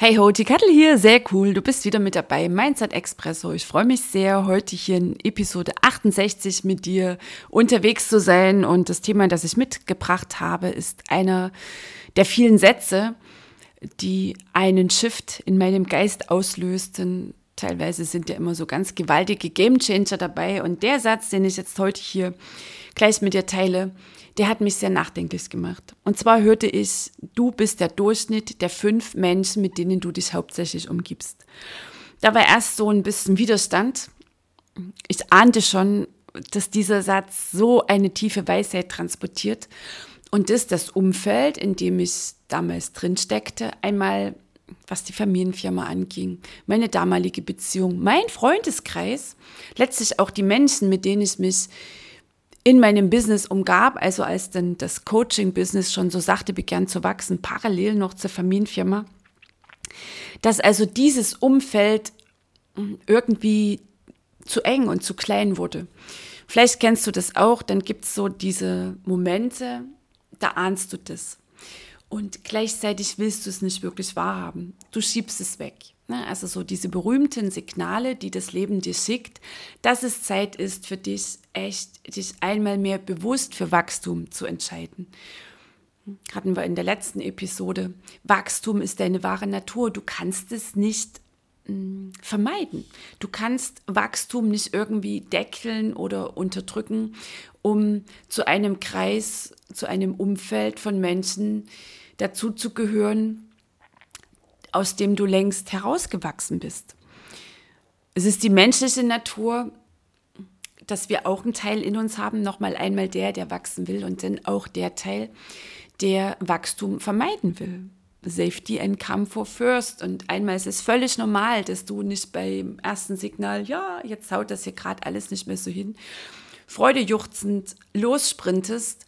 Hey ho, die Kattel hier, sehr cool. Du bist wieder mit dabei. Mindset Expresso. Ich freue mich sehr, heute hier in Episode 68 mit dir unterwegs zu sein. Und das Thema, das ich mitgebracht habe, ist einer der vielen Sätze, die einen Shift in meinem Geist auslösten. Teilweise sind ja immer so ganz gewaltige Gamechanger dabei. Und der Satz, den ich jetzt heute hier gleich mit dir teile, der hat mich sehr nachdenklich gemacht. Und zwar hörte ich, du bist der Durchschnitt der fünf Menschen, mit denen du dich hauptsächlich umgibst. Da war erst so ein bisschen Widerstand. Ich ahnte schon, dass dieser Satz so eine tiefe Weisheit transportiert und das das Umfeld, in dem ich damals drin steckte, einmal was die Familienfirma anging, meine damalige Beziehung, mein Freundeskreis, letztlich auch die Menschen, mit denen ich mich in meinem Business umgab, also als dann das Coaching-Business schon so sachte begann zu wachsen, parallel noch zur Familienfirma, dass also dieses Umfeld hm, irgendwie zu eng und zu klein wurde. Vielleicht kennst du das auch, dann gibt es so diese Momente, da ahnst du das. Und gleichzeitig willst du es nicht wirklich wahrhaben. Du schiebst es weg. Ne? Also so diese berühmten Signale, die das Leben dir schickt, dass es Zeit ist für dich, echt dich einmal mehr bewusst für Wachstum zu entscheiden. Hatten wir in der letzten Episode. Wachstum ist deine wahre Natur. Du kannst es nicht hm, vermeiden. Du kannst Wachstum nicht irgendwie deckeln oder unterdrücken, um zu einem Kreis, zu einem Umfeld von Menschen dazu zu gehören, aus dem du längst herausgewachsen bist. Es ist die menschliche Natur, dass wir auch einen Teil in uns haben, nochmal einmal der, der wachsen will und dann auch der Teil, der Wachstum vermeiden will. Safety and come for first. Und einmal ist es völlig normal, dass du nicht beim ersten Signal, ja, jetzt haut das hier gerade alles nicht mehr so hin, freudejuchzend lossprintest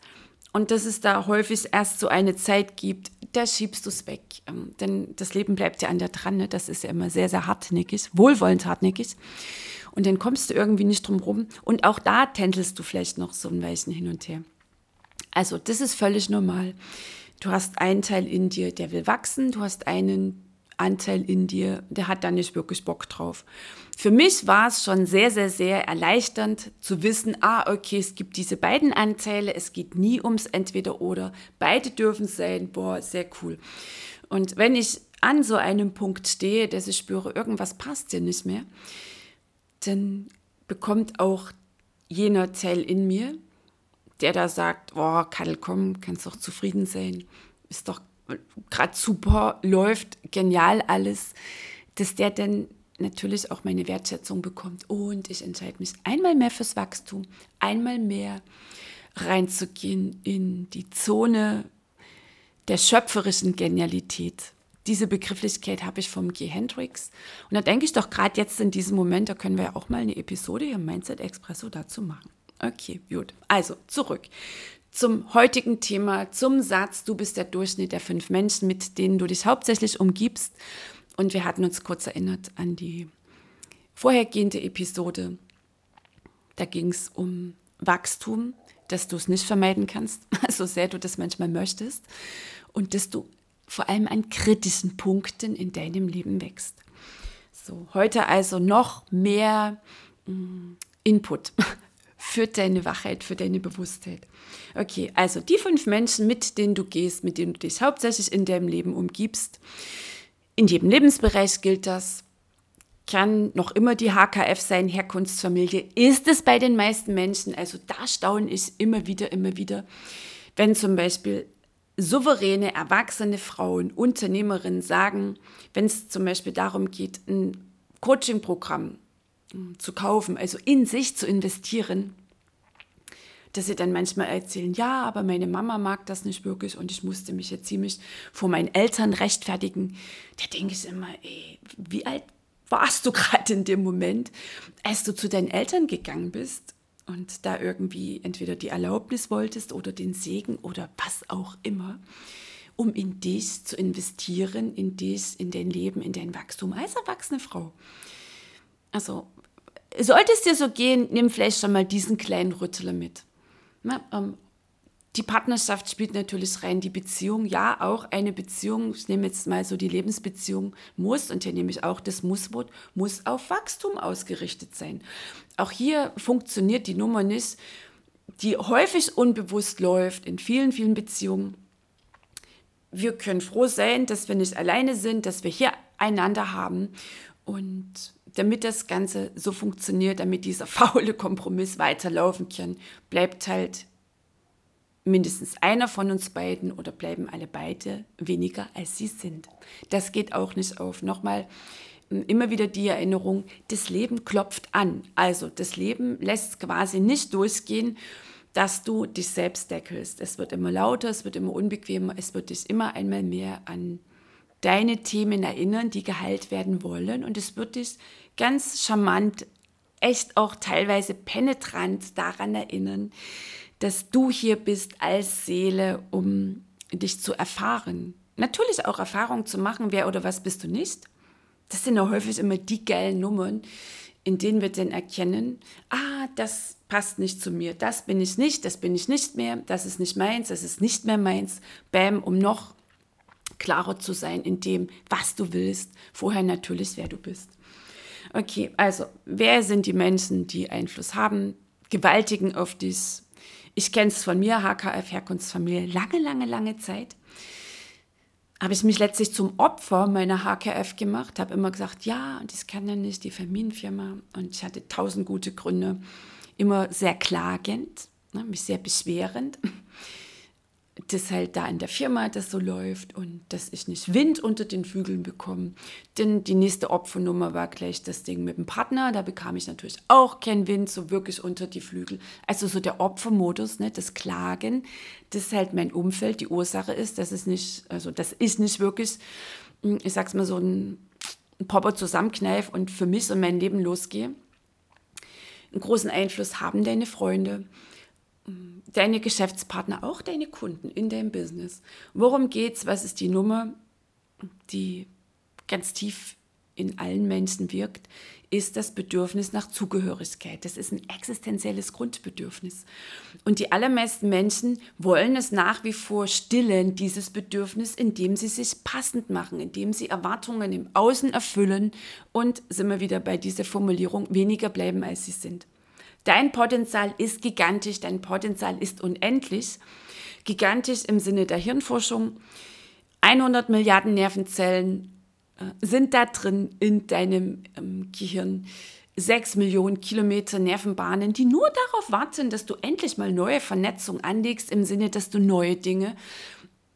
und dass es da häufig erst so eine Zeit gibt, da schiebst du es weg. Ähm, denn das Leben bleibt ja an der dran. Ne? Das ist ja immer sehr, sehr hartnäckig, wohlwollend hartnäckig. Und dann kommst du irgendwie nicht drum rum. Und auch da tändelst du vielleicht noch so ein Weichen hin und her. Also, das ist völlig normal. Du hast einen Teil in dir, der will wachsen. Du hast einen Anteil in dir, der hat da nicht wirklich Bock drauf. Für mich war es schon sehr, sehr, sehr erleichternd zu wissen, ah, okay, es gibt diese beiden Anteile, es geht nie ums Entweder-Oder, beide dürfen sein, boah, sehr cool. Und wenn ich an so einem Punkt stehe, dass ich spüre, irgendwas passt hier nicht mehr, dann bekommt auch jener Teil in mir, der da sagt, boah, Kadel, komm, kannst doch zufrieden sein, ist doch gerade super läuft, genial alles, dass der dann natürlich auch meine Wertschätzung bekommt. Und ich entscheide mich einmal mehr fürs Wachstum, einmal mehr reinzugehen in die Zone der schöpferischen Genialität. Diese Begrifflichkeit habe ich vom G. Hendrix. Und da denke ich doch gerade jetzt in diesem Moment, da können wir ja auch mal eine Episode hier im Mindset Expresso dazu machen. Okay, gut. Also zurück zum heutigen Thema, zum Satz, du bist der Durchschnitt der fünf Menschen, mit denen du dich hauptsächlich umgibst. Und wir hatten uns kurz erinnert an die vorhergehende Episode. Da ging es um Wachstum, dass du es nicht vermeiden kannst, so sehr du das manchmal möchtest. Und dass du vor allem an kritischen Punkten in deinem Leben wächst. So, heute also noch mehr mm, Input für deine Wachheit, für deine Bewusstheit. Okay, also die fünf Menschen, mit denen du gehst, mit denen du dich hauptsächlich in deinem Leben umgibst. In jedem Lebensbereich gilt das. Kann noch immer die HKF sein, Herkunftsfamilie. Ist es bei den meisten Menschen? Also da staune ich immer wieder, immer wieder, wenn zum Beispiel souveräne, erwachsene Frauen, Unternehmerinnen sagen, wenn es zum Beispiel darum geht, ein Coaching-Programm zu kaufen, also in sich zu investieren, dass sie dann manchmal erzählen, ja, aber meine Mama mag das nicht wirklich und ich musste mich jetzt ziemlich vor meinen Eltern rechtfertigen. Da denke ich immer, ey, wie alt warst du gerade in dem Moment, als du zu deinen Eltern gegangen bist und da irgendwie entweder die Erlaubnis wolltest oder den Segen oder was auch immer, um in dich zu investieren, in dich, in dein Leben, in dein Wachstum als erwachsene Frau. Also, sollte es dir so gehen, nimm vielleicht schon mal diesen kleinen Rüttler mit. Na, ähm, die Partnerschaft spielt natürlich rein, die Beziehung, ja, auch eine Beziehung, ich nehme jetzt mal so die Lebensbeziehung, muss, und hier nehme ich auch das Musswort, muss auf Wachstum ausgerichtet sein. Auch hier funktioniert die Nummer nicht, die häufig unbewusst läuft in vielen, vielen Beziehungen. Wir können froh sein, dass wir nicht alleine sind, dass wir hier einander haben und damit das Ganze so funktioniert, damit dieser faule Kompromiss weiterlaufen kann, bleibt halt mindestens einer von uns beiden oder bleiben alle beide weniger als sie sind. Das geht auch nicht auf. Nochmal, immer wieder die Erinnerung, das Leben klopft an. Also das Leben lässt quasi nicht durchgehen, dass du dich selbst deckelst. Es wird immer lauter, es wird immer unbequemer, es wird dich immer einmal mehr an deine Themen erinnern, die geheilt werden wollen. Und es wird dich ganz charmant, echt auch teilweise penetrant daran erinnern, dass du hier bist als Seele, um dich zu erfahren. Natürlich auch Erfahrung zu machen, wer oder was bist du nicht. Das sind ja häufig immer die geilen Nummern, in denen wir dann erkennen, ah, das passt nicht zu mir, das bin ich nicht, das bin ich nicht mehr, das ist nicht meins, das ist nicht mehr meins. Bam, um noch klarer zu sein in dem, was du willst. Vorher natürlich, wer du bist. Okay, also, wer sind die Menschen, die Einfluss haben, gewaltigen auf dich? Ich kenne es von mir, HKF, Herkunftsfamilie, lange, lange, lange Zeit. Habe ich mich letztlich zum Opfer meiner HKF gemacht, habe immer gesagt, ja, das kann ja nicht, die Familienfirma. Und ich hatte tausend gute Gründe, immer sehr klagend, ne, mich sehr beschwerend dass halt da in der Firma das so läuft und dass ich nicht Wind unter den Flügeln bekomme. Denn die nächste Opfernummer war gleich das Ding mit dem Partner. Da bekam ich natürlich auch keinen Wind so wirklich unter die Flügel. Also so der Opfermodus, ne, das Klagen, das halt mein Umfeld die Ursache ist, dass es nicht, also das ist nicht wirklich, hm, ich sag's mal so ein Popper zusammenkneif und für mich und mein Leben losgehe. Einen großen Einfluss haben deine Freunde deine Geschäftspartner, auch deine Kunden in deinem Business. Worum geht's? Was ist die Nummer, die ganz tief in allen Menschen wirkt, ist das Bedürfnis nach Zugehörigkeit. Das ist ein existenzielles Grundbedürfnis. Und die allermeisten Menschen wollen es nach wie vor stillen, dieses Bedürfnis, indem sie sich passend machen, indem sie Erwartungen im Außen erfüllen und, sind wir wieder bei dieser Formulierung, weniger bleiben, als sie sind. Dein Potenzial ist gigantisch, dein Potenzial ist unendlich. Gigantisch im Sinne der Hirnforschung. 100 Milliarden Nervenzellen äh, sind da drin in deinem ähm, Gehirn. 6 Millionen Kilometer Nervenbahnen, die nur darauf warten, dass du endlich mal neue Vernetzung anlegst, im Sinne, dass du neue Dinge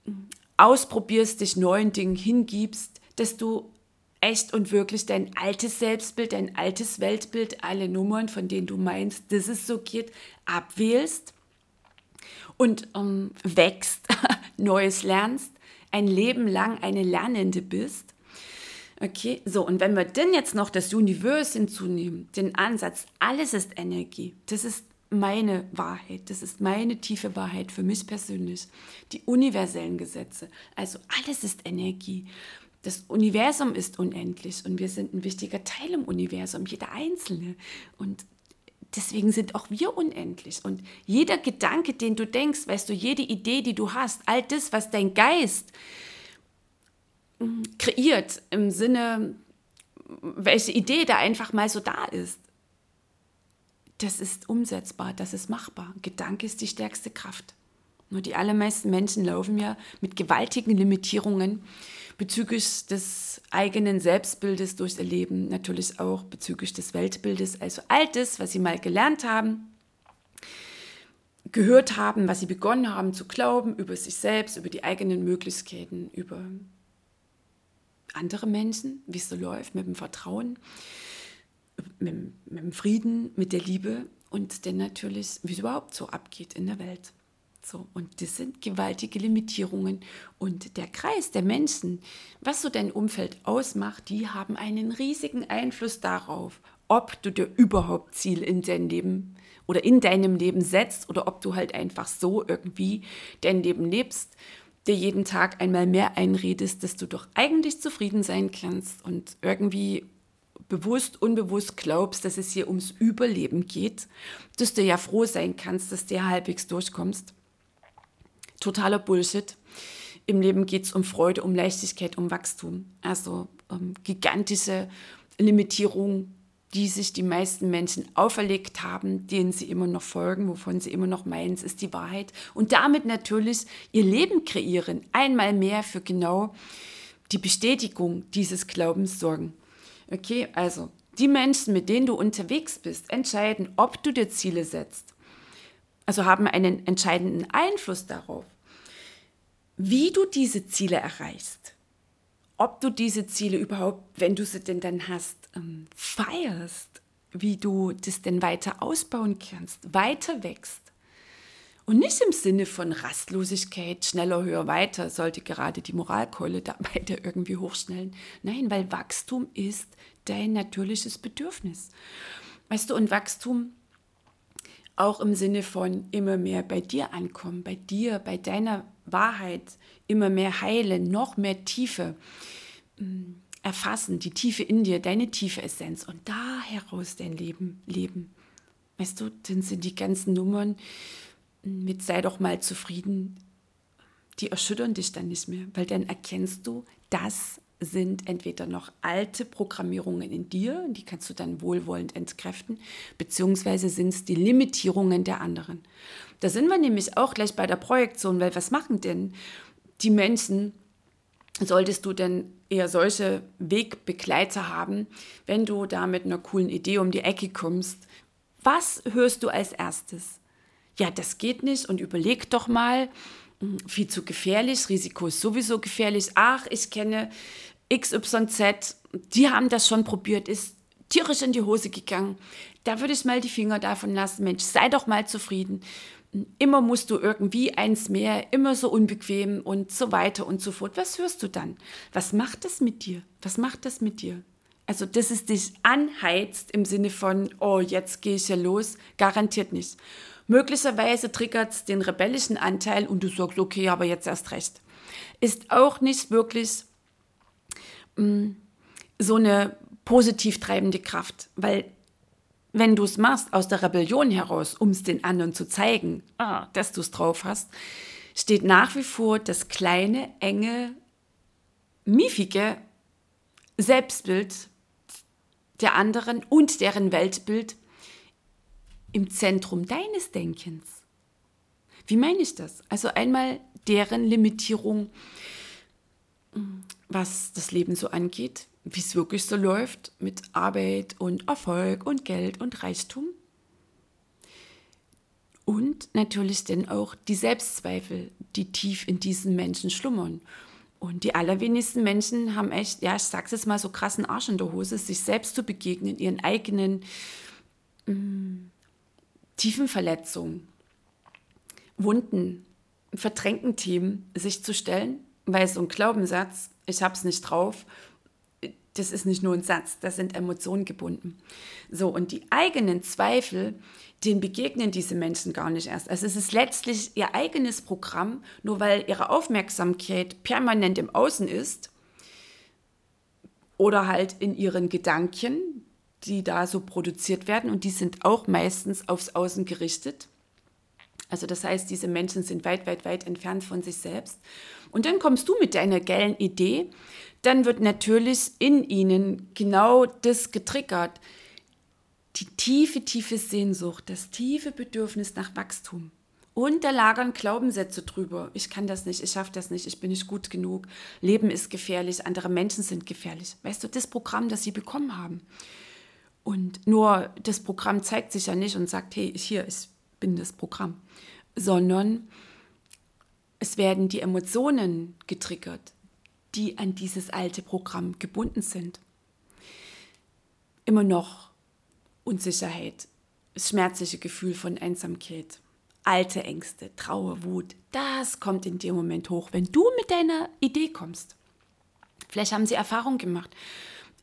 ähm, ausprobierst, dich neuen Dingen hingibst, dass du echt und wirklich dein altes Selbstbild, dein altes Weltbild, alle Nummern, von denen du meinst, dass es so geht, abwählst und ähm, wächst, Neues lernst, ein Leben lang eine Lernende bist. Okay, so, und wenn wir denn jetzt noch das Universum hinzunehmen, den Ansatz, alles ist Energie, das ist meine Wahrheit, das ist meine tiefe Wahrheit für mich persönlich, die universellen Gesetze, also alles ist Energie. Das Universum ist unendlich und wir sind ein wichtiger Teil im Universum, jeder Einzelne. Und deswegen sind auch wir unendlich. Und jeder Gedanke, den du denkst, weißt du, jede Idee, die du hast, all das, was dein Geist hm, kreiert, im Sinne, welche Idee da einfach mal so da ist, das ist umsetzbar, das ist machbar. Gedanke ist die stärkste Kraft. Nur die allermeisten Menschen laufen ja mit gewaltigen Limitierungen bezüglich des eigenen Selbstbildes durchs Erleben, natürlich auch bezüglich des Weltbildes, also all das, was sie mal gelernt haben, gehört haben, was sie begonnen haben zu glauben über sich selbst, über die eigenen Möglichkeiten, über andere Menschen, wie es so läuft, mit dem Vertrauen, mit, mit dem Frieden, mit der Liebe und dann natürlich, wie es überhaupt so abgeht in der Welt. So, und das sind gewaltige Limitierungen. Und der Kreis der Menschen, was so dein Umfeld ausmacht, die haben einen riesigen Einfluss darauf, ob du dir überhaupt Ziele in dein Leben oder in deinem Leben setzt oder ob du halt einfach so irgendwie dein Leben lebst, dir jeden Tag einmal mehr einredest, dass du doch eigentlich zufrieden sein kannst und irgendwie bewusst, unbewusst glaubst, dass es hier ums Überleben geht, dass du ja froh sein kannst, dass du halbwegs durchkommst totaler Bullshit. Im Leben geht es um Freude, um Leichtigkeit, um Wachstum. Also um gigantische Limitierungen, die sich die meisten Menschen auferlegt haben, denen sie immer noch folgen, wovon sie immer noch meinen, es ist die Wahrheit. Und damit natürlich ihr Leben kreieren, einmal mehr für genau die Bestätigung dieses Glaubens sorgen. Okay, also die Menschen, mit denen du unterwegs bist, entscheiden, ob du dir Ziele setzt. Also haben einen entscheidenden Einfluss darauf, wie du diese Ziele erreichst, ob du diese Ziele überhaupt, wenn du sie denn dann hast, ähm, feierst, wie du das denn weiter ausbauen kannst, weiter wächst. Und nicht im Sinne von Rastlosigkeit, schneller, höher, weiter, sollte gerade die Moralkeule dabei da irgendwie hochschnellen. Nein, weil Wachstum ist dein natürliches Bedürfnis. Weißt du, und Wachstum auch im Sinne von immer mehr bei dir ankommen, bei dir, bei deiner Wahrheit, immer mehr heilen, noch mehr Tiefe mm, erfassen, die Tiefe in dir, deine tiefe Essenz und da heraus dein Leben leben. Weißt du, dann sind die ganzen Nummern mit sei doch mal zufrieden, die erschüttern dich dann nicht mehr, weil dann erkennst du, das sind entweder noch alte Programmierungen in dir, die kannst du dann wohlwollend entkräften, beziehungsweise sind es die Limitierungen der anderen. Da sind wir nämlich auch gleich bei der Projektion, weil was machen denn die Menschen, solltest du denn eher solche Wegbegleiter haben, wenn du da mit einer coolen Idee um die Ecke kommst, was hörst du als erstes? Ja, das geht nicht und überleg doch mal, hm, viel zu gefährlich, Risiko ist sowieso gefährlich. Ach, ich kenne XYZ, die haben das schon probiert, ist tierisch in die Hose gegangen. Da würde ich mal die Finger davon lassen. Mensch, sei doch mal zufrieden. Immer musst du irgendwie eins mehr, immer so unbequem und so weiter und so fort. Was hörst du dann? Was macht das mit dir? Was macht das mit dir? Also, dass es dich anheizt im Sinne von, oh, jetzt gehe ich ja los, garantiert nicht. Möglicherweise triggert es den rebellischen Anteil und du sagst, okay, aber jetzt erst recht. Ist auch nicht wirklich so eine positiv treibende Kraft, weil wenn du es machst aus der Rebellion heraus, um es den anderen zu zeigen, ah, dass du es drauf hast, steht nach wie vor das kleine, enge, miefige Selbstbild der anderen und deren Weltbild im Zentrum deines Denkens. Wie meine ich das? Also einmal deren Limitierung was das Leben so angeht, wie es wirklich so läuft mit Arbeit und Erfolg und Geld und Reichtum. Und natürlich dann auch die Selbstzweifel, die tief in diesen Menschen schlummern. Und die allerwenigsten Menschen haben echt, ja, ich sag's jetzt mal so krassen Arsch in der Hose, sich selbst zu begegnen, ihren eigenen mh, mm, tiefen Verletzungen, Wunden, verdrängten Themen sich zu stellen, weil so ein Glaubenssatz ich habe es nicht drauf. Das ist nicht nur ein Satz, das sind Emotionen gebunden. So, und die eigenen Zweifel, denen begegnen diese Menschen gar nicht erst. Also es ist letztlich ihr eigenes Programm, nur weil ihre Aufmerksamkeit permanent im Außen ist oder halt in ihren Gedanken, die da so produziert werden und die sind auch meistens aufs Außen gerichtet. Also das heißt, diese Menschen sind weit, weit, weit entfernt von sich selbst. Und dann kommst du mit deiner geilen Idee, dann wird natürlich in ihnen genau das getriggert. Die tiefe, tiefe Sehnsucht, das tiefe Bedürfnis nach Wachstum. Und da lagern Glaubenssätze drüber. Ich kann das nicht, ich schaffe das nicht, ich bin nicht gut genug. Leben ist gefährlich, andere Menschen sind gefährlich. Weißt du, das Programm, das sie bekommen haben. Und nur das Programm zeigt sich ja nicht und sagt, hey, hier, ich bin das Programm, sondern es werden die Emotionen getriggert, die an dieses alte Programm gebunden sind. Immer noch Unsicherheit, schmerzliche Gefühl von Einsamkeit, alte Ängste, Trauer, Wut, das kommt in dem Moment hoch, wenn du mit deiner Idee kommst. Vielleicht haben sie Erfahrung gemacht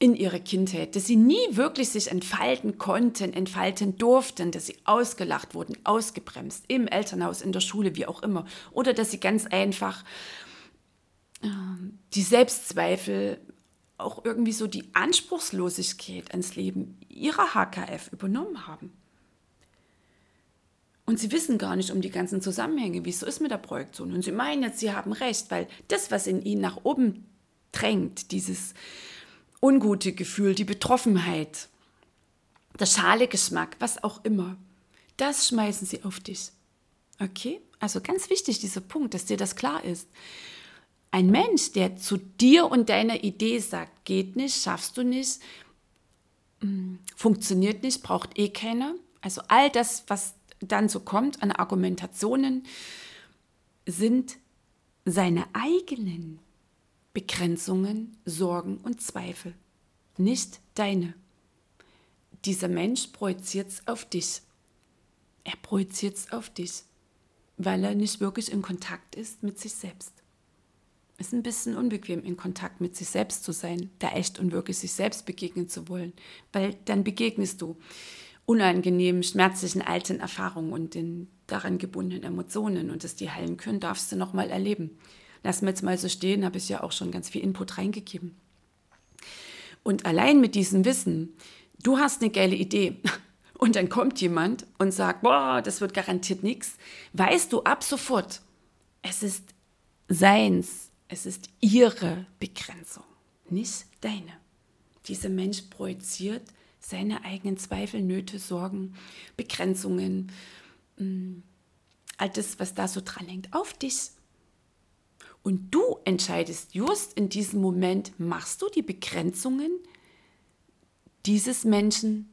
in ihrer Kindheit, dass sie nie wirklich sich entfalten konnten, entfalten durften, dass sie ausgelacht wurden, ausgebremst, im Elternhaus, in der Schule, wie auch immer. Oder dass sie ganz einfach äh, die Selbstzweifel, auch irgendwie so die Anspruchslosigkeit ans Leben ihrer HKF übernommen haben. Und sie wissen gar nicht um die ganzen Zusammenhänge, wie es so ist mit der Projektion. Und sie meinen jetzt, sie haben recht, weil das, was in ihnen nach oben drängt, dieses ungute Gefühl, die Betroffenheit, der schale Geschmack, was auch immer, das schmeißen sie auf dich. Okay? Also ganz wichtig dieser Punkt, dass dir das klar ist. Ein Mensch, der zu dir und deiner Idee sagt, geht nicht, schaffst du nicht, mm, funktioniert nicht, braucht eh keiner. Also all das, was dann so kommt an Argumentationen, sind seine eigenen Begrenzungen, Sorgen und Zweifel, nicht deine. Dieser Mensch projiziert es auf dich. Er projiziert es auf dich, weil er nicht wirklich in Kontakt ist mit sich selbst. Ist ein bisschen unbequem, in Kontakt mit sich selbst zu sein, da echt und wirklich sich selbst begegnen zu wollen, weil dann begegnest du unangenehmen, schmerzlichen alten Erfahrungen und den daran gebundenen Emotionen und dass die heilen können, darfst du nochmal erleben lassen wir jetzt mal so stehen, habe ich ja auch schon ganz viel Input reingegeben. Und allein mit diesem Wissen, du hast eine geile Idee und dann kommt jemand und sagt, boah, das wird garantiert nichts, weißt du ab sofort, es ist seins, es ist ihre Begrenzung, nicht deine. Dieser Mensch projiziert seine eigenen Zweifel, Nöte, Sorgen, Begrenzungen, mm, all das, was da so dran hängt, auf dich. Und du entscheidest just in diesem Moment, machst du die Begrenzungen dieses Menschen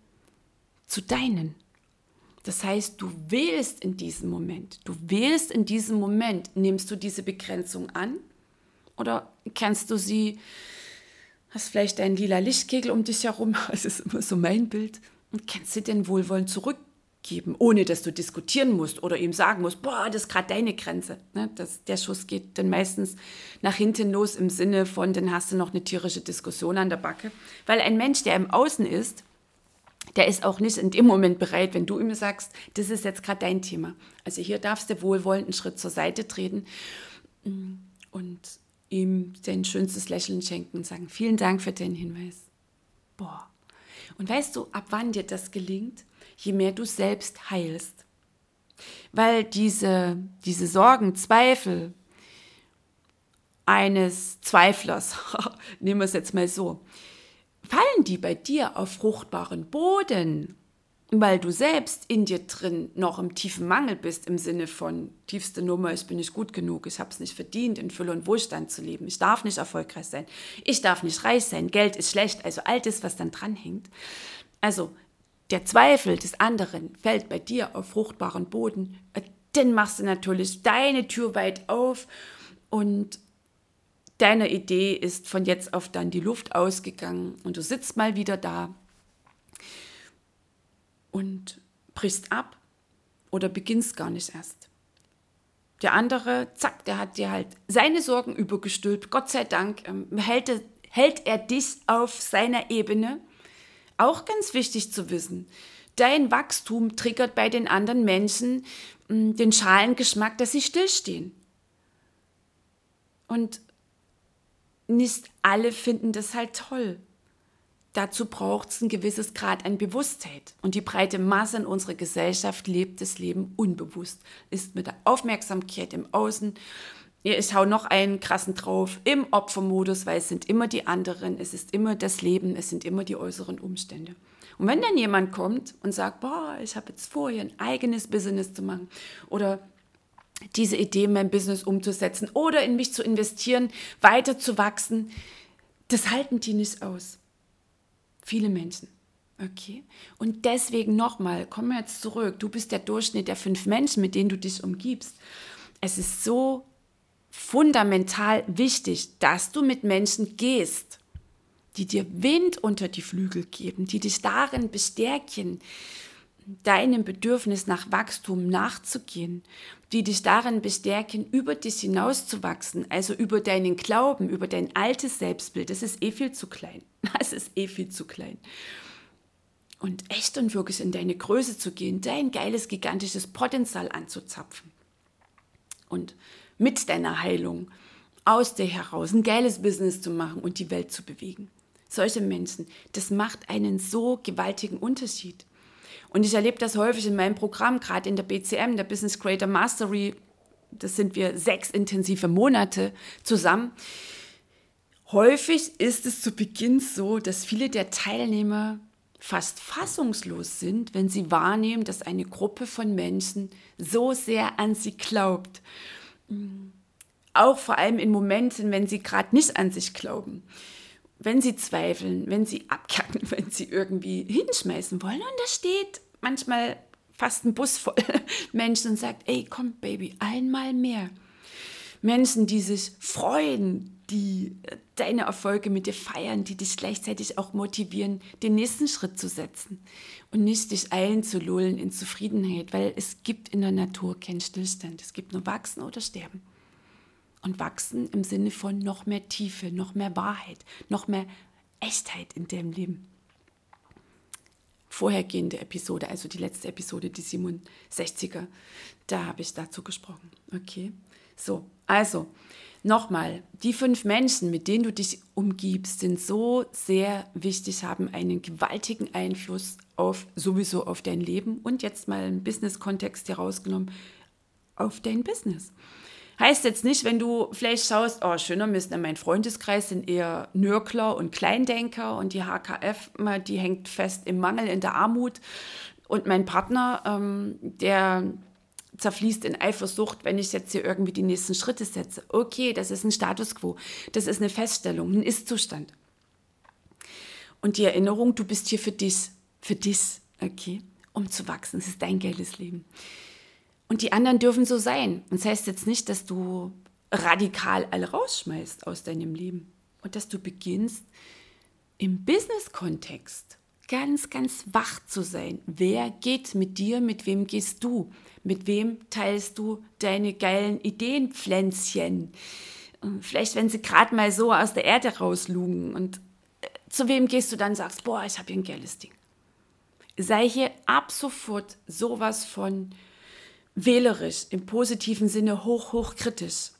zu deinen. Das heißt, du wählst in diesem Moment, du wählst in diesem Moment, nimmst du diese Begrenzung an oder kennst du sie, hast vielleicht einen lila Lichtkegel um dich herum, das ist immer so mein Bild, und kennst sie denn wohlwollend zurück geben, ohne dass du diskutieren musst oder ihm sagen musst, boah, das ist gerade deine Grenze. Ne? Das, der Schuss geht dann meistens nach hinten los im Sinne von, dann hast du noch eine tierische Diskussion an der Backe. Weil ein Mensch, der im Außen ist, der ist auch nicht in dem Moment bereit, wenn du ihm sagst, das ist jetzt gerade dein Thema. Also hier darfst du wohlwollend einen Schritt zur Seite treten und ihm dein schönstes Lächeln schenken und sagen, vielen Dank für den Hinweis. Boah. Und weißt du, ab wann dir das gelingt? Je mehr du selbst heilst. Weil diese, diese Sorgen, Zweifel eines Zweiflers, nehmen wir es jetzt mal so, fallen die bei dir auf fruchtbaren Boden, weil du selbst in dir drin noch im tiefen Mangel bist, im Sinne von tiefste Nummer, ich bin nicht gut genug, ich habe es nicht verdient, in Fülle und Wohlstand zu leben, ich darf nicht erfolgreich sein, ich darf nicht reich sein, Geld ist schlecht, also all das, was dann dranhängt. Also der Zweifel des anderen fällt bei dir auf fruchtbaren Boden, äh, dann machst du natürlich deine Tür weit auf und deine Idee ist von jetzt auf dann die Luft ausgegangen und du sitzt mal wieder da und brichst ab oder beginnst gar nicht erst. Der andere, zack, der hat dir halt seine Sorgen übergestülpt. Gott sei Dank ähm, hält, hält er dich auf seiner Ebene auch ganz wichtig zu wissen. Dein Wachstum triggert bei den anderen Menschen hm, den Schalengeschmack, dass sie stillstehen. Und nicht alle finden das halt toll. Dazu braucht es ein gewisses Grad an Bewusstheit. Und die breite Masse in unserer Gesellschaft lebt das Leben unbewusst, ist mit der Aufmerksamkeit im Außen ich hau noch einen krassen drauf, im Opfermodus, weil es sind immer die anderen, es ist immer das Leben, es sind immer die äußeren Umstände. Und wenn dann jemand kommt und sagt, boah, ich habe jetzt vor, hier ein eigenes Business zu machen oder diese Idee in mein Business umzusetzen oder in mich zu investieren, weiter zu wachsen, das halten die nicht aus. Viele Menschen. Okay. Und deswegen nochmal, kommen wir jetzt zurück. Du bist der Durchschnitt der fünf Menschen, mit denen du dich umgibst. Es ist so fundamental wichtig, dass du mit Menschen gehst, die dir Wind unter die Flügel geben, die dich darin bestärken, deinem Bedürfnis nach Wachstum nachzugehen, die dich darin bestärken, über dich hinauszuwachsen, also über deinen Glauben, über dein altes Selbstbild, das ist eh viel zu klein. Das ist eh viel zu klein. Und echt und wirklich in deine Größe zu gehen, dein geiles, gigantisches Potenzial anzuzapfen. Und mit deiner Heilung aus dir heraus ein geiles Business zu machen und die Welt zu bewegen. Solche Menschen, das macht einen so gewaltigen Unterschied. Und ich erlebe das häufig in meinem Programm, gerade in der BCM, der Business Creator Mastery. Das sind wir sechs intensive Monate zusammen. Häufig ist es zu Beginn so, dass viele der Teilnehmer fast fassungslos sind, wenn sie wahrnehmen, dass eine Gruppe von Menschen so sehr an sie glaubt. Auch vor allem in Momenten, wenn sie gerade nicht an sich glauben wenn sie zweifeln, wenn sie abkacken, wenn sie irgendwie hinschmeißen wollen. Und da steht manchmal fast ein Bus voll Menschen und sagt, ey, komm, Baby, einmal mehr. Menschen, die sich freuen, die äh, deine Erfolge mit dir feiern, die dich gleichzeitig auch motivieren, den nächsten Schritt zu setzen und nicht dich einzulullen in Zufriedenheit, weil es gibt in der Natur keinen Stillstand. Es gibt nur Wachsen oder Sterben und wachsen im Sinne von noch mehr Tiefe, noch mehr Wahrheit, noch mehr Echtheit in deinem Leben. Vorhergehende Episode, also die letzte Episode, die 67er, da habe ich dazu gesprochen. Okay, so, also nochmal, die fünf Menschen, mit denen du dich umgibst, sind so sehr wichtig, haben einen gewaltigen Einfluss auf sowieso auf dein Leben und jetzt mal einen Business-Kontext herausgenommen, auf dein Business. Heißt jetzt nicht, wenn du vielleicht schaust, oh, schöner Mist, mein Freundeskreis sind eher Nörkler und Kleindenker und die HKF, die hängt fest im Mangel, in der Armut. Und mein Partner, ähm, der zerfließt in Eifersucht, wenn ich jetzt hier irgendwie die nächsten Schritte setze. Okay, das ist ein Status quo. Das ist eine Feststellung, ein Ist-Zustand. Und die Erinnerung, du bist hier für dich, für dich, okay, um zu wachsen. Es ist dein geiles Leben. Und die anderen dürfen so sein. Und das heißt jetzt nicht, dass du radikal alle rausschmeißt aus deinem Leben und dass du beginnst, im Business-Kontext ganz, ganz wach zu sein. Wer geht mit dir? Mit wem gehst du? Mit wem teilst du deine geilen Ideenpflänzchen? Vielleicht, wenn sie gerade mal so aus der Erde rauslugen. Und äh, zu wem gehst du dann und sagst, boah, ich habe hier ein geiles Ding. Sei hier ab sofort sowas von wählerisch, im positiven Sinne hoch, hoch kritisch.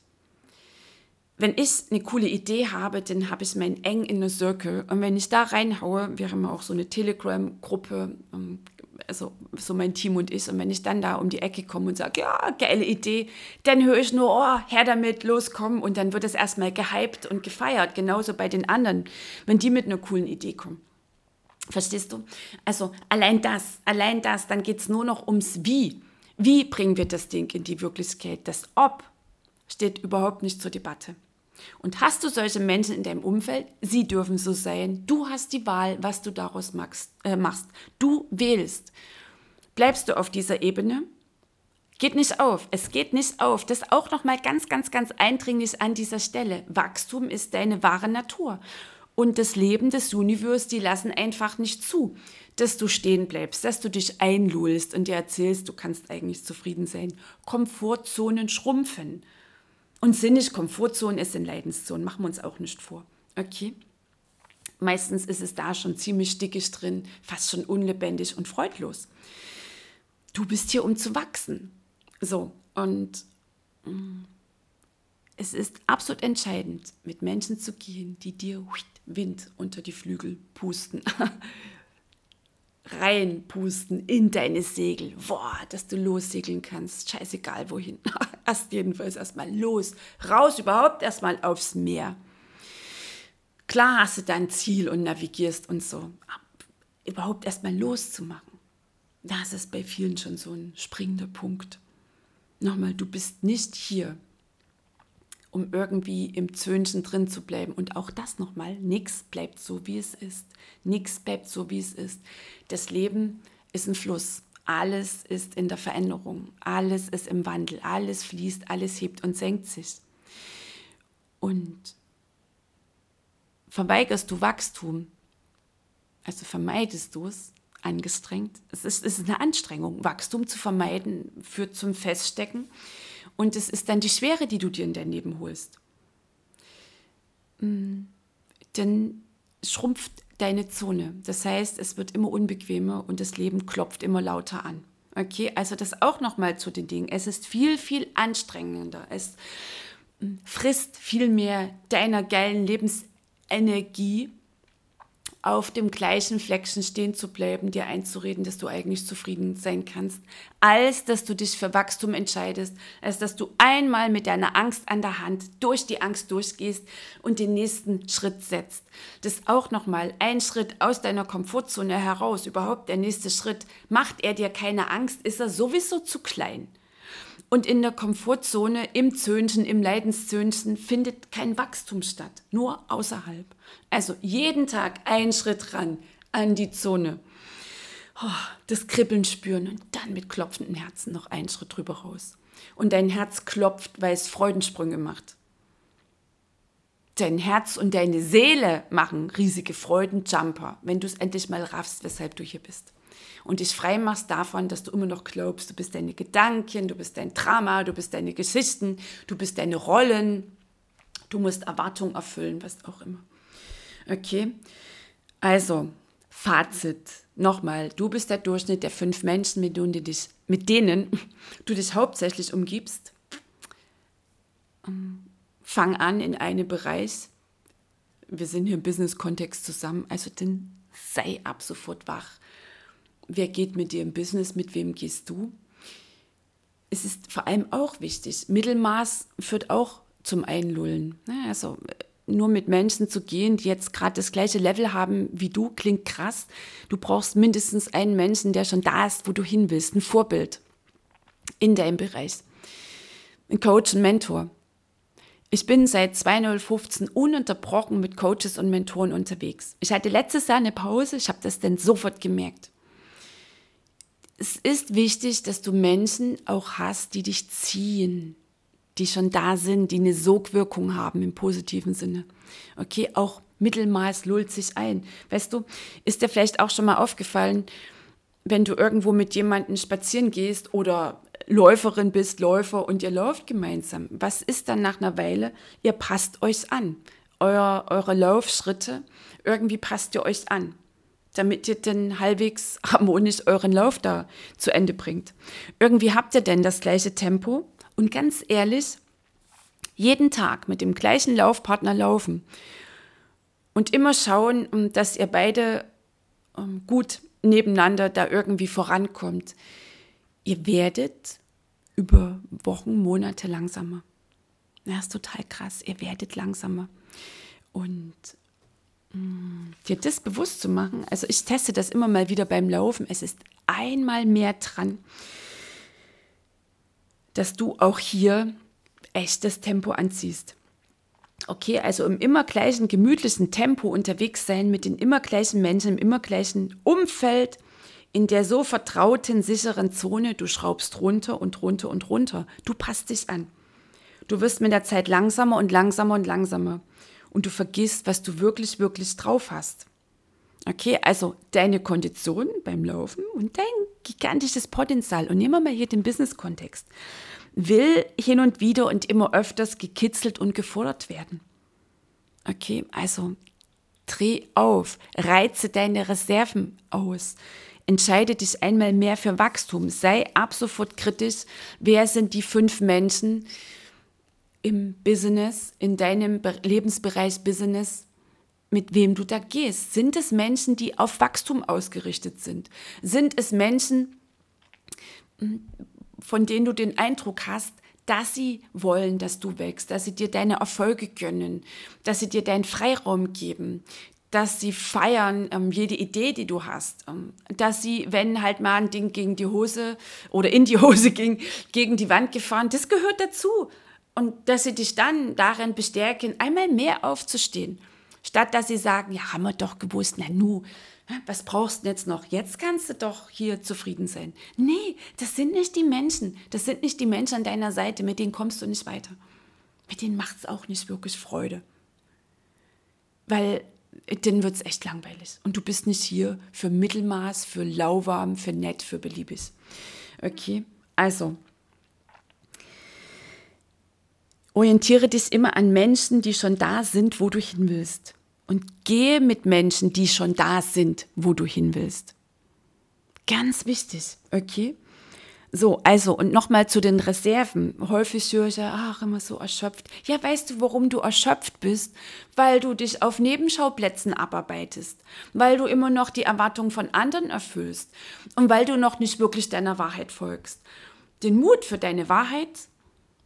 Wenn ich eine coole Idee habe, dann habe ich meinen eng in der Circle. Und wenn ich da reinhaue, wir haben auch so eine Telegram-Gruppe, ähm, also so mein Team und ich. Und wenn ich dann da um die Ecke komme und sage, ja, geile Idee, dann höre ich nur, oh, her damit, los, komm. Und dann wird es erstmal gehypt und gefeiert. Genauso bei den anderen, wenn die mit einer coolen Idee kommen. Verstehst du? Also allein das, allein das, dann geht es nur noch ums Wie. Wie bringen wir das Ding in die Wirklichkeit? Das Ob steht überhaupt nicht zur Debatte. Und hast du solche Menschen in deinem Umfeld? Sie dürfen so sein. Du hast die Wahl, was du daraus machst. Äh, machst. Du wählst. Bleibst du auf dieser Ebene? Geht nicht auf. Es geht nicht auf. Das auch noch mal ganz, ganz, ganz eindringlich an dieser Stelle. Wachstum ist deine wahre Natur. Und das Leben des Universums, die lassen einfach nicht zu, dass du stehen bleibst, dass du dich einlullst und dir erzählst, du kannst eigentlich zufrieden sein. Komfortzonen schrumpfen. Und sinnig Komfortzonen ist in Leidenszonen, machen wir uns auch nicht vor. Okay? Meistens ist es da schon ziemlich stickig drin, fast schon unlebendig und freudlos. Du bist hier, um zu wachsen. So, und mm, es ist absolut entscheidend, mit Menschen zu gehen, die dir Wind unter die Flügel pusten reinpusten in deine Segel. Boah, dass du lossegeln kannst. Scheißegal wohin. Erst jedenfalls erstmal los. Raus überhaupt erstmal aufs Meer. Klar hast du dein Ziel und navigierst und so. Überhaupt erstmal loszumachen. Das ist bei vielen schon so ein springender Punkt. Nochmal, du bist nicht hier, um irgendwie im Zöhnchen drin zu bleiben. Und auch das nochmal, nichts bleibt so, wie es ist. Nichts bleibt so, wie es ist. Das Leben ist ein Fluss. Alles ist in der Veränderung. Alles ist im Wandel. Alles fließt, alles hebt und senkt sich. Und verweigerst du Wachstum, also vermeidest du es, angestrengt. Es ist, es ist eine Anstrengung. Wachstum zu vermeiden führt zum Feststecken. Und es ist dann die Schwere, die du dir in dein Leben holst. Mm, dann schrumpft deine Zone. Das heißt, es wird immer unbequemer und das Leben klopft immer lauter an. Okay, also das auch nochmal zu den Dingen. Es ist viel, viel anstrengender. Es mm, frisst viel mehr deiner geilen Lebensenergie auf dem gleichen Fleckchen stehen zu bleiben, dir einzureden, dass du eigentlich zufrieden sein kannst, als dass du dich für Wachstum entscheidest, als dass du einmal mit deiner Angst an der Hand durch die Angst durchgehst und den nächsten Schritt setzt. Das auch nochmal ein Schritt aus deiner Komfortzone heraus, überhaupt der nächste Schritt. Macht er dir keine Angst, ist er sowieso zu klein. Und in der Komfortzone, im Zöhnchen, im Leidenszöhnchen findet kein Wachstum statt, nur außerhalb. Also jeden Tag einen Schritt ran an die Zone. Oh, das Kribbeln spüren und dann mit klopfendem Herzen noch einen Schritt drüber raus. Und dein Herz klopft, weil es Freudensprünge macht. Dein Herz und deine Seele machen riesige Freudenjumper, wenn du es endlich mal raffst, weshalb du hier bist und dich frei machst davon, dass du immer noch glaubst, du bist deine Gedanken, du bist dein Drama, du bist deine Geschichten, du bist deine Rollen, du musst Erwartungen erfüllen, was auch immer. Okay, also Fazit. Nochmal, du bist der Durchschnitt der fünf Menschen, mit denen du dich, mit denen du dich hauptsächlich umgibst. Ähm, fang an in einem Bereich. Wir sind hier im Business-Kontext zusammen, also dann sei ab sofort wach wer geht mit dir im Business, mit wem gehst du. Es ist vor allem auch wichtig, Mittelmaß führt auch zum Einlullen. Also nur mit Menschen zu gehen, die jetzt gerade das gleiche Level haben wie du, klingt krass. Du brauchst mindestens einen Menschen, der schon da ist, wo du hin willst, ein Vorbild in deinem Bereich. Ein Coach, ein Mentor. Ich bin seit 2015 ununterbrochen mit Coaches und Mentoren unterwegs. Ich hatte letztes Jahr eine Pause, ich habe das dann sofort gemerkt es ist wichtig, dass du Menschen auch hast, die dich ziehen, die schon da sind, die eine Sogwirkung haben im positiven Sinne. Okay, auch Mittelmaß lullt sich ein. Weißt du, ist dir vielleicht auch schon mal aufgefallen, wenn du irgendwo mit jemandem spazieren gehst oder Läuferin bist, Läufer und ihr lauft gemeinsam. Was ist dann nach einer Weile? Ihr passt euch an. Euer, eure Laufschritte, irgendwie passt ihr euch an damit ihr denn halbwegs harmonisch euren Lauf da zu Ende bringt. Irgendwie habt ihr denn das gleiche Tempo und ganz ehrlich, jeden Tag mit dem gleichen Laufpartner laufen und immer schauen, dass ihr beide ähm, gut nebeneinander da irgendwie vorankommt. Ihr werdet über Wochen, Monate langsamer. Das ist total krass. Ihr werdet langsamer. Und dir das bewusst zu machen, also ich teste das immer mal wieder beim Laufen, es ist einmal mehr dran, dass du auch hier echtes Tempo anziehst. Okay, also im immer gleichen gemütlichen Tempo unterwegs sein mit den immer gleichen Menschen, im immer gleichen Umfeld, in der so vertrauten, sicheren Zone, du schraubst runter und runter und runter. Du passt dich an. Du wirst mit der Zeit langsamer und langsamer und langsamer und du vergisst, was du wirklich, wirklich drauf hast. Okay, also deine Kondition beim Laufen und dein gigantisches Potenzial. Und nehmen wir mal hier den Business-Kontext. Will hin und wieder und immer öfters gekitzelt und gefordert werden. Okay, also dreh auf, reize deine Reserven aus. Entscheide dich einmal mehr für Wachstum. Sei ab sofort kritisch. Wer sind die fünf Menschen, im Business, in deinem Lebensbereich Business, mit wem du da gehst. Sind es Menschen, die auf Wachstum ausgerichtet sind? Sind es Menschen, hm, von denen du den Eindruck hast, dass sie wollen, dass du wächst, dass sie dir deine Erfolge gönnen, dass sie dir deinen Freiraum geben, dass sie feiern ähm, jede Idee, die du hast, ähm, dass sie, wenn halt mal ein Ding gegen die Hose oder in die Hose ging, gegen die Wand gefahren, das gehört dazu. Und dass sie dich dann darin bestärken, einmal mehr aufzustehen. Statt dass sie sagen, ja, haben wir doch gewusst, na nu, was brauchst du jetzt noch? Jetzt kannst du doch hier zufrieden sein. Nee, das sind nicht die Menschen. Das sind nicht die Menschen an deiner Seite, mit denen kommst du nicht weiter. Mit denen macht es auch nicht wirklich Freude. Weil dann wird es echt langweilig. Und du bist nicht hier für Mittelmaß, für lauwarm, für nett, für beliebig. Okay, also orientiere dich immer an Menschen, die schon da sind, wo du hin willst. Und gehe mit Menschen, die schon da sind, wo du hin willst. Ganz wichtig, okay? So, also und nochmal zu den Reserven. Häufig höre ich ja, ach, immer so erschöpft. Ja, weißt du, warum du erschöpft bist? Weil du dich auf Nebenschauplätzen abarbeitest, weil du immer noch die Erwartungen von anderen erfüllst und weil du noch nicht wirklich deiner Wahrheit folgst. Den Mut für deine Wahrheit,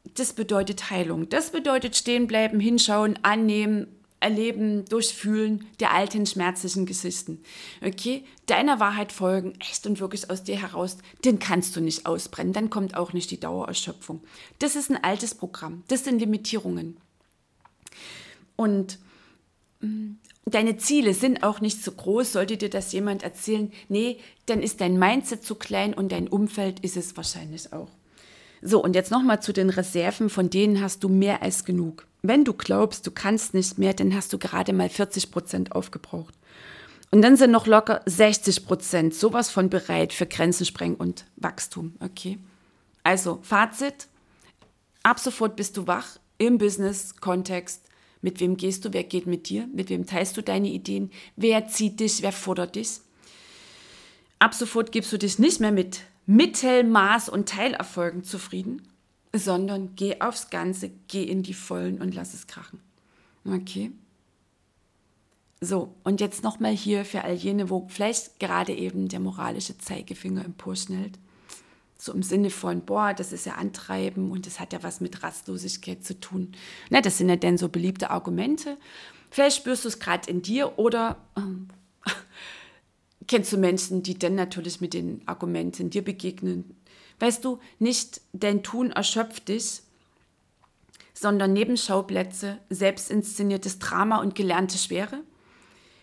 das bedeutet Heilung. Das bedeutet stehen bleiben, hinschauen, annehmen, Erleben, Durchfühlen der alten schmerzlichen Geschichten. Okay? Deiner Wahrheit folgen, echt und wirklich aus dir heraus, den kannst du nicht ausbrennen, dann kommt auch nicht die Dauererschöpfung. Das ist ein altes Programm, das sind Limitierungen. Und mm, deine Ziele sind auch nicht so groß, sollte dir das jemand erzählen, nee, dann ist dein Mindset zu klein und dein Umfeld ist es wahrscheinlich auch. So, und jetzt nochmal zu den Reserven, von denen hast du mehr als genug. Wenn du glaubst, du kannst nicht mehr, dann hast du gerade mal 40 Prozent aufgebraucht. Und dann sind noch locker 60 Prozent sowas von bereit für Grenzenspreng und Wachstum. Okay? Also, Fazit. Ab sofort bist du wach im Business-Kontext. Mit wem gehst du? Wer geht mit dir? Mit wem teilst du deine Ideen? Wer zieht dich? Wer fordert dich? Ab sofort gibst du dich nicht mehr mit Mittelmaß und Teilerfolgen zufrieden, sondern geh aufs Ganze, geh in die Vollen und lass es krachen. Okay? So, und jetzt nochmal hier für all jene, wo vielleicht gerade eben der moralische Zeigefinger emporschnellt. So im Sinne von, boah, das ist ja Antreiben und das hat ja was mit Rastlosigkeit zu tun. Na, das sind ja denn so beliebte Argumente. Vielleicht spürst du es gerade in dir oder ähm, kennst du Menschen, die dann natürlich mit den Argumenten dir begegnen. Weißt du, nicht dein Tun erschöpft dich, sondern Nebenschauplätze, selbstinszeniertes Drama und gelernte Schwere.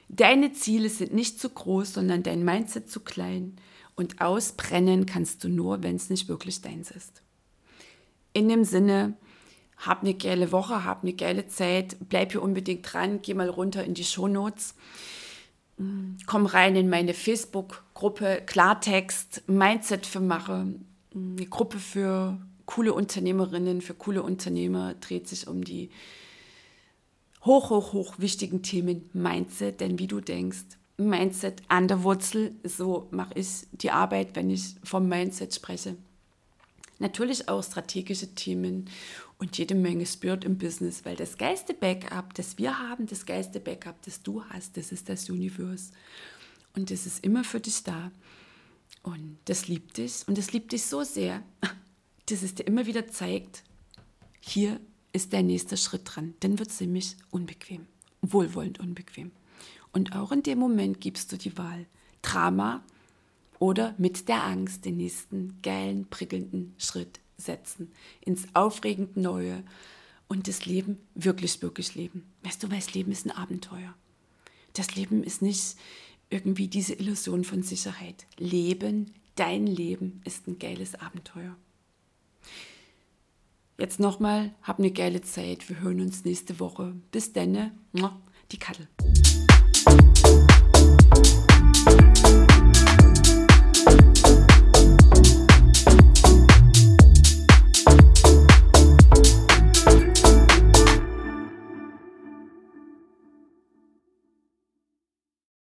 Deine Ziele sind nicht zu groß, sondern dein Mindset zu klein. Und ausbrennen kannst du nur, wenn es nicht wirklich deins ist. In dem Sinne, hab eine geile Woche, hab eine geile Zeit, bleib hier unbedingt dran, geh mal runter in die Shownotes. Komm rein in meine Facebook-Gruppe Klartext, Mindset für Mache, eine Gruppe für coole Unternehmerinnen, für coole Unternehmer, dreht sich um die hoch, hoch, hoch wichtigen Themen Mindset, denn wie du denkst, Mindset an der Wurzel, so mache ich die Arbeit, wenn ich vom Mindset spreche. Natürlich auch strategische Themen und jede Menge Spirit im Business, weil das geilste Backup, das wir haben, das geilste Backup, das du hast, das ist das Universe. Und das ist immer für dich da. Und das liebt dich und das liebt dich so sehr, dass es dir immer wieder zeigt, hier ist der nächste Schritt dran. Dann wird es nämlich unbequem, wohlwollend unbequem. Und auch in dem Moment gibst du die Wahl. Drama oder mit der Angst den nächsten geilen, prickelnden Schritt setzen ins aufregend Neue und das Leben wirklich, wirklich leben. Weißt du, weil das Leben ist ein Abenteuer. Das Leben ist nicht irgendwie diese Illusion von Sicherheit. Leben, dein Leben ist ein geiles Abenteuer. Jetzt nochmal, hab eine geile Zeit. Wir hören uns nächste Woche. Bis dann, die Kattel.